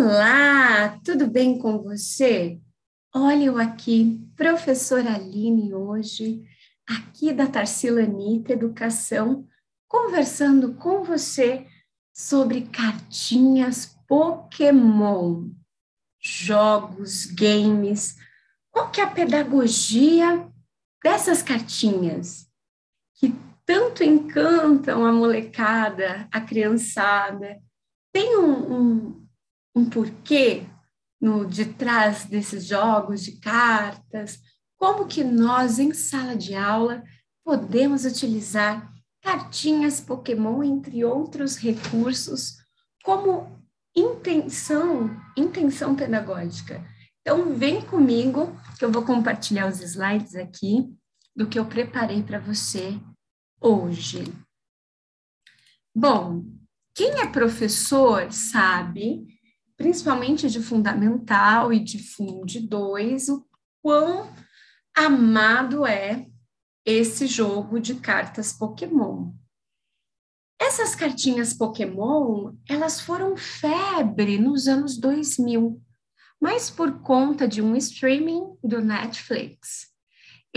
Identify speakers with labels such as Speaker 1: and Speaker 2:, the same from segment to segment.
Speaker 1: Olá, tudo bem com você? Olha eu aqui, professora Aline, hoje, aqui da Tarsila Anitta Educação, conversando com você sobre cartinhas Pokémon, jogos, games. Qual que é a pedagogia dessas cartinhas que tanto encantam a molecada, a criançada? Tem um, um um porquê no de trás desses jogos de cartas, como que nós em sala de aula podemos utilizar cartinhas Pokémon entre outros recursos como intenção, intenção pedagógica. Então vem comigo que eu vou compartilhar os slides aqui do que eu preparei para você hoje. Bom, quem é professor sabe principalmente de fundamental e de Fundo 2, o quão amado é esse jogo de cartas Pokémon. Essas cartinhas Pokémon, elas foram febre nos anos 2000, mas por conta de um streaming do Netflix.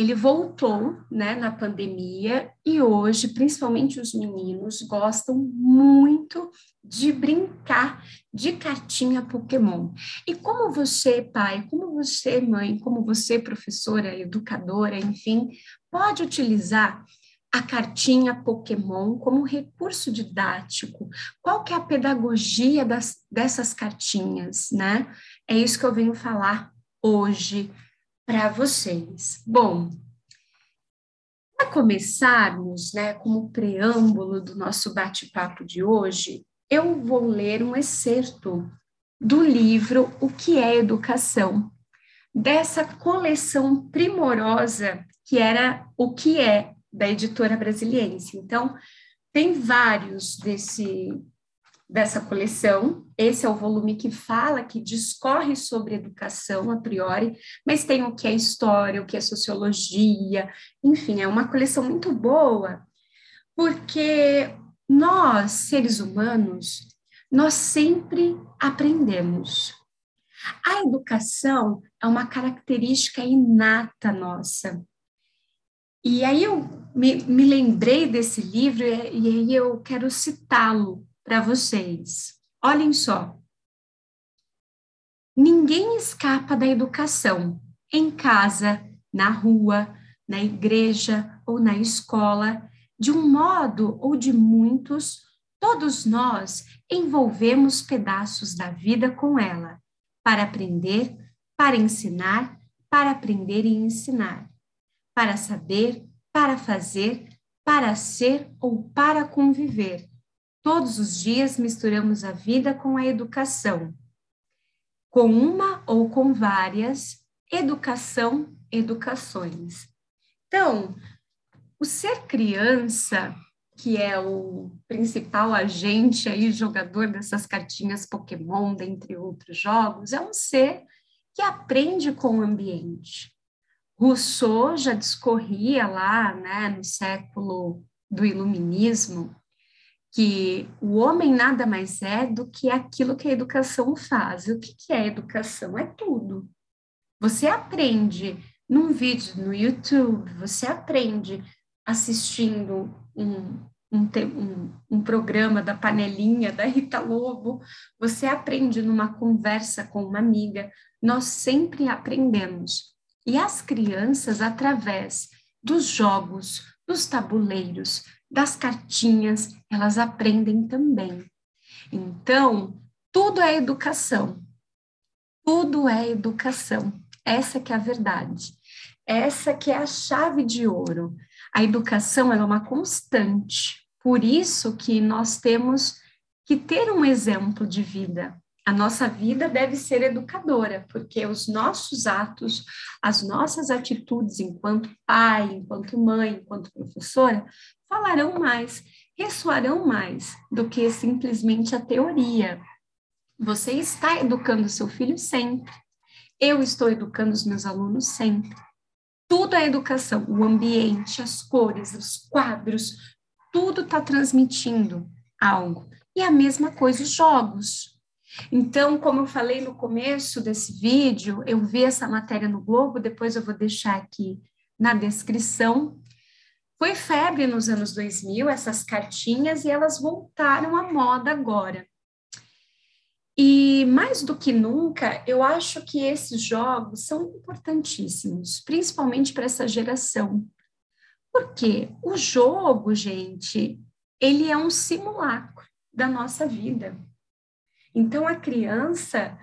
Speaker 1: Ele voltou, né, na pandemia e hoje, principalmente os meninos, gostam muito de brincar de cartinha Pokémon. E como você, pai, como você, mãe, como você, professora, educadora, enfim, pode utilizar a cartinha Pokémon como recurso didático? Qual que é a pedagogia das, dessas cartinhas, né? É isso que eu venho falar hoje para vocês. Bom, para começarmos, né, como preâmbulo do nosso bate-papo de hoje, eu vou ler um excerto do livro O que é Educação, dessa coleção primorosa que era O que é, da editora brasiliense. Então, tem vários desse, dessa coleção. Esse é o volume que fala, que discorre sobre educação a priori, mas tem o que é história, o que é sociologia, enfim, é uma coleção muito boa, porque nós, seres humanos, nós sempre aprendemos. A educação é uma característica inata nossa. E aí eu me, me lembrei desse livro e, e aí eu quero citá-lo para vocês. Olhem só. Ninguém escapa da educação, em casa, na rua, na igreja ou na escola, de um modo ou de muitos, todos nós envolvemos pedaços da vida com ela, para aprender, para ensinar, para aprender e ensinar, para saber, para fazer, para ser ou para conviver, Todos os dias misturamos a vida com a educação. Com uma ou com várias, educação, educações. Então, o ser criança, que é o principal agente aí, jogador dessas cartinhas Pokémon, dentre outros jogos, é um ser que aprende com o ambiente. Rousseau já discorria lá, né, no século do iluminismo, que o homem nada mais é do que aquilo que a educação faz. O que, que é educação? É tudo. Você aprende num vídeo no YouTube, você aprende assistindo um, um, um, um, programa da panelinha da Rita Lobo, você aprende numa conversa com uma amiga. Nós sempre aprendemos. E as crianças, através dos jogos, dos tabuleiros, das cartinhas, elas aprendem também. Então, tudo é educação. Tudo é educação. Essa que é a verdade. Essa que é a chave de ouro. A educação é uma constante. Por isso que nós temos que ter um exemplo de vida. A nossa vida deve ser educadora, porque os nossos atos, as nossas atitudes enquanto pai, enquanto mãe, enquanto professora, falarão mais, ressoarão mais do que simplesmente a teoria. Você está educando seu filho sempre. Eu estou educando os meus alunos sempre. Tudo é educação, o ambiente, as cores, os quadros, tudo está transmitindo algo. E a mesma coisa os jogos. Então, como eu falei no começo desse vídeo, eu vi essa matéria no Globo, depois eu vou deixar aqui na descrição. Foi febre nos anos 2000 essas cartinhas e elas voltaram à moda agora. E mais do que nunca, eu acho que esses jogos são importantíssimos, principalmente para essa geração. Porque o jogo, gente, ele é um simulacro da nossa vida. Então, a criança,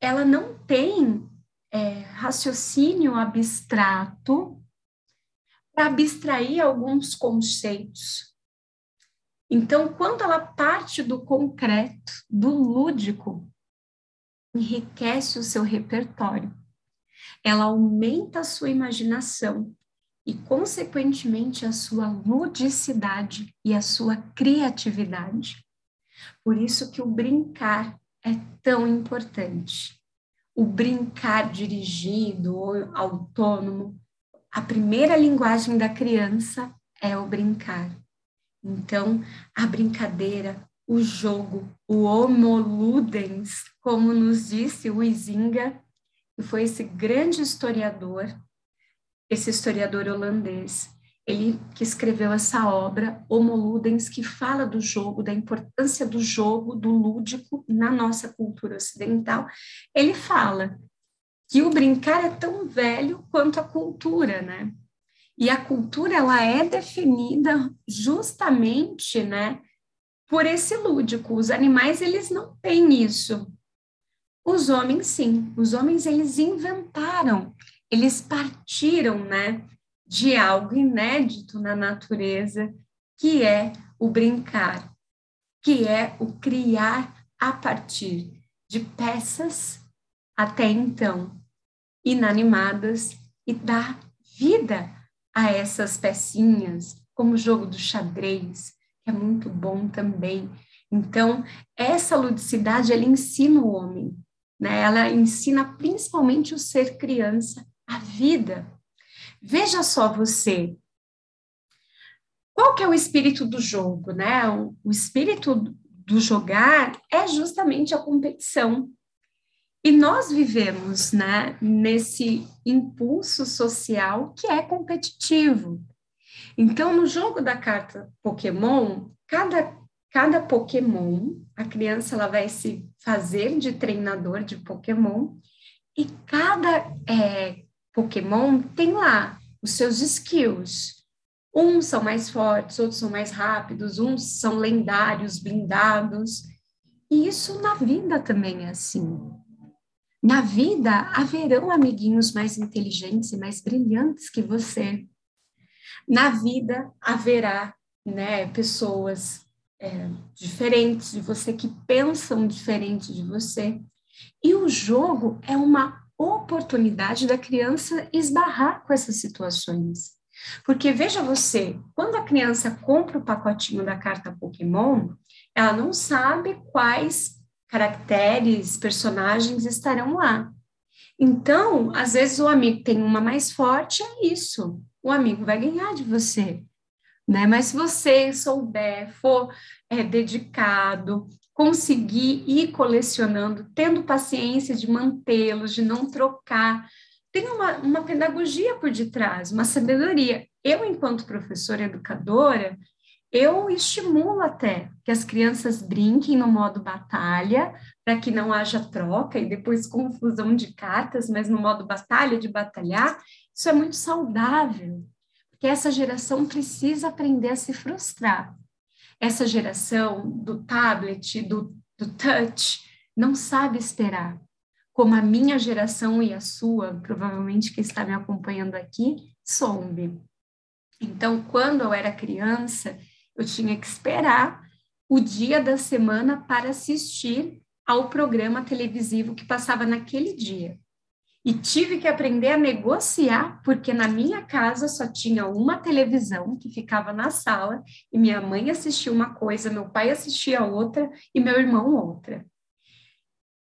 Speaker 1: ela não tem é, raciocínio abstrato para abstrair alguns conceitos. Então, quando ela parte do concreto, do lúdico, enriquece o seu repertório. Ela aumenta a sua imaginação e, consequentemente, a sua ludicidade e a sua criatividade. Por isso que o brincar é tão importante. O brincar dirigido ou autônomo, a primeira linguagem da criança é o brincar. Então, a brincadeira, o jogo, o homoludens, como nos disse o Izinga, que foi esse grande historiador, esse historiador holandês, ele que escreveu essa obra, Homo Ludens, que fala do jogo, da importância do jogo, do lúdico na nossa cultura ocidental, ele fala que o brincar é tão velho quanto a cultura, né? E a cultura ela é definida justamente, né, por esse lúdico. Os animais eles não têm isso. Os homens sim. Os homens eles inventaram, eles partiram, né, de algo inédito na natureza, que é o brincar, que é o criar a partir de peças até então inanimadas e dar vida a essas pecinhas, como o jogo do xadrez, que é muito bom também. Então, essa ludicidade, ela ensina o homem, né? Ela ensina principalmente o ser criança, a vida, Veja só você. Qual que é o espírito do jogo, né? O, espírito do jogar é justamente a competição. E nós vivemos, né, nesse impulso social que é competitivo. Então, no jogo da carta Pokémon, cada, cada Pokémon, a criança ela vai se fazer de treinador de Pokémon, e cada é, Pokémon tem lá os seus skills. Uns são mais fortes, outros são mais rápidos, uns são lendários, blindados. E isso na vida também é assim. Na vida haverão amiguinhos mais inteligentes e mais brilhantes que você. Na vida haverá né, pessoas é, diferentes de você, que pensam diferente de você. E o jogo é uma oportunidade da criança esbarrar com essas situações. Porque veja você, quando a criança compra o pacotinho da carta Pokémon, ela não sabe quais caracteres, personagens estarão lá. Então, às vezes o amigo tem uma mais forte, é isso. O amigo vai ganhar de você. Né? Mas se você souber, for é, dedicado, conseguir ir colecionando, tendo paciência de mantê-los, de não trocar. Tem uma, uma pedagogia por detrás, uma sabedoria. Eu, enquanto professora educadora, eu estimulo até que as crianças brinquem no modo batalha, para que não haja troca e depois confusão de cartas, mas no modo batalha, de batalhar, isso é muito saudável, porque essa geração precisa aprender a se frustrar essa geração do tablet, do, do touch, não sabe esperar. Como a minha geração e a sua, provavelmente que está me acompanhando aqui, soube. Então, quando eu era criança, eu tinha que esperar o dia da semana para assistir ao programa televisivo que passava naquele dia. E tive que aprender a negociar, porque na minha casa só tinha uma televisão que ficava na sala, e minha mãe assistia uma coisa, meu pai assistia outra e meu irmão outra.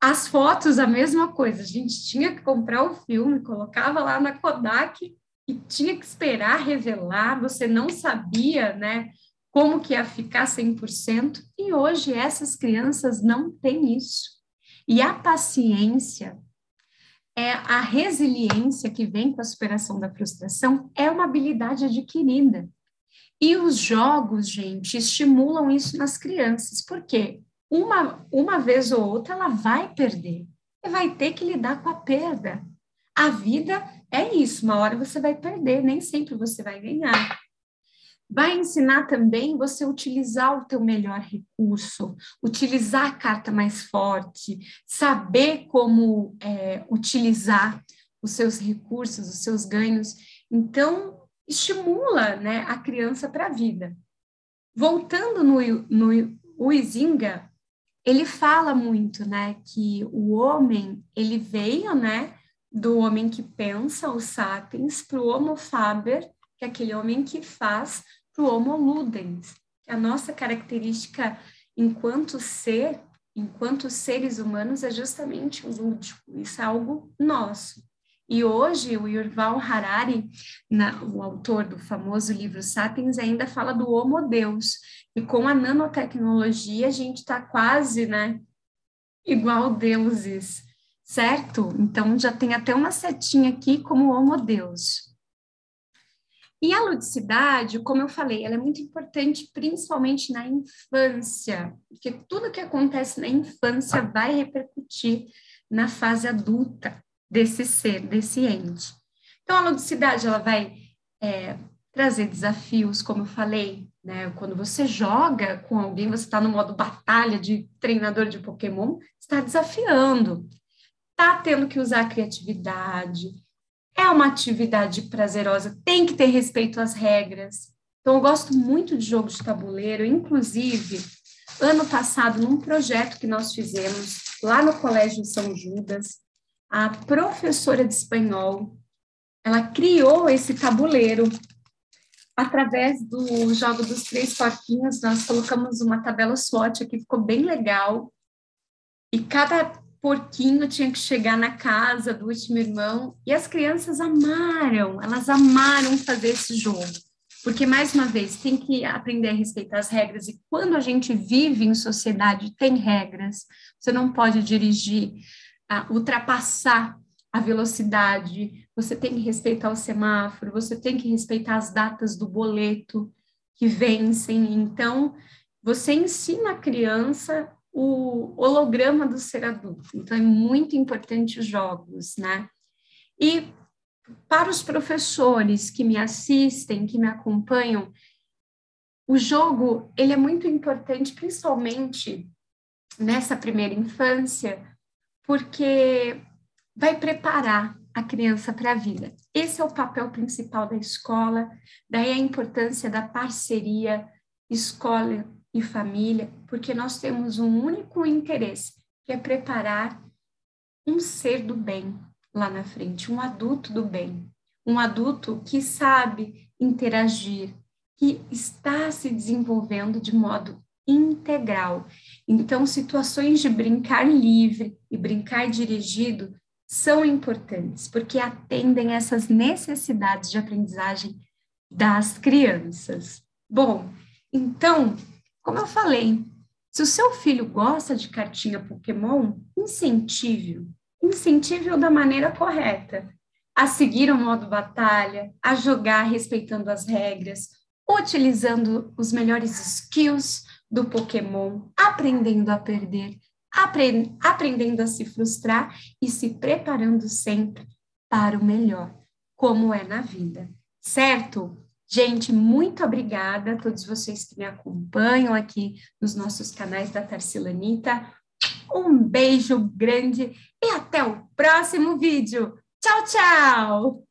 Speaker 1: As fotos, a mesma coisa, a gente tinha que comprar o filme, colocava lá na Kodak e tinha que esperar revelar, você não sabia, né, como que ia ficar 100%, e hoje essas crianças não têm isso. E a paciência é a resiliência que vem com a superação da frustração é uma habilidade adquirida. E os jogos, gente, estimulam isso nas crianças. Por quê? Uma, uma vez ou outra ela vai perder e vai ter que lidar com a perda. A vida é isso, uma hora você vai perder, nem sempre você vai ganhar. Vai ensinar também você utilizar o teu melhor recurso, utilizar a carta mais forte, saber como é, utilizar os seus recursos, os seus ganhos. Então, estimula né, a criança para a vida. Voltando no, no Uizinga, ele fala muito, né, que o homem, ele veio, né, do homem que pensa, o sapiens, para o homo faber, que é aquele homem que faz, para o homo ludens. A nossa característica enquanto ser, enquanto seres humanos, é justamente o lúdico. Isso é algo nosso. E hoje o Yuval Harari, na, o autor do famoso livro Sapiens, ainda fala do Homo Deus. E com a nanotecnologia a gente está quase, né, igual deuses, certo? Então já tem até uma setinha aqui como Homo Deus. E a ludicidade, como eu falei, ela é muito importante, principalmente na infância, porque tudo que acontece na infância vai repercutir na fase adulta desse ser, desse ente. Então, a ludicidade, ela vai é, trazer desafios, como eu falei, né? Quando você joga com alguém, você está no modo batalha de treinador de Pokémon, está desafiando, está tendo que usar a criatividade, é uma atividade prazerosa, tem que ter respeito às regras. Então, eu gosto muito de jogos de tabuleiro, inclusive, ano passado, num projeto que nós fizemos lá no Colégio São Judas, a professora de espanhol, ela criou esse tabuleiro através do jogo dos três porquinhos, nós colocamos uma tabela SWOT aqui, ficou bem legal. E cada porquinho tinha que chegar na casa do último irmão, e as crianças amaram, elas amaram fazer esse jogo. Porque, mais uma vez, tem que aprender a respeitar as regras, e quando a gente vive em sociedade, tem regras. Você não pode dirigir ultrapassar a velocidade, você tem que respeitar o semáforo, você tem que respeitar as datas do boleto que vencem. Então, você ensina a criança o holograma do ser adulto. Então, é muito importante os jogos, né? E para os professores que me assistem, que me acompanham, o jogo ele é muito importante, principalmente nessa primeira infância, porque vai preparar a criança para a vida. Esse é o papel principal da escola, daí a importância da parceria escola e família, porque nós temos um único interesse, que é preparar um ser do bem lá na frente, um adulto do bem, um adulto que sabe interagir, que está se desenvolvendo de modo integral. Então, situações de brincar livre e brincar dirigido são importantes, porque atendem essas necessidades de aprendizagem das crianças. Bom, então, como eu falei, se o seu filho gosta de cartinha Pokémon, incentive-o, incentive-o da maneira correta, a seguir o modo batalha, a jogar respeitando as regras, utilizando os melhores skills do Pokémon, aprendendo a perder, aprendendo a se frustrar e se preparando sempre para o melhor, como é na vida, certo? Gente, muito obrigada a todos vocês que me acompanham aqui nos nossos canais da Tarcilanita. Um beijo grande e até o próximo vídeo. Tchau, tchau!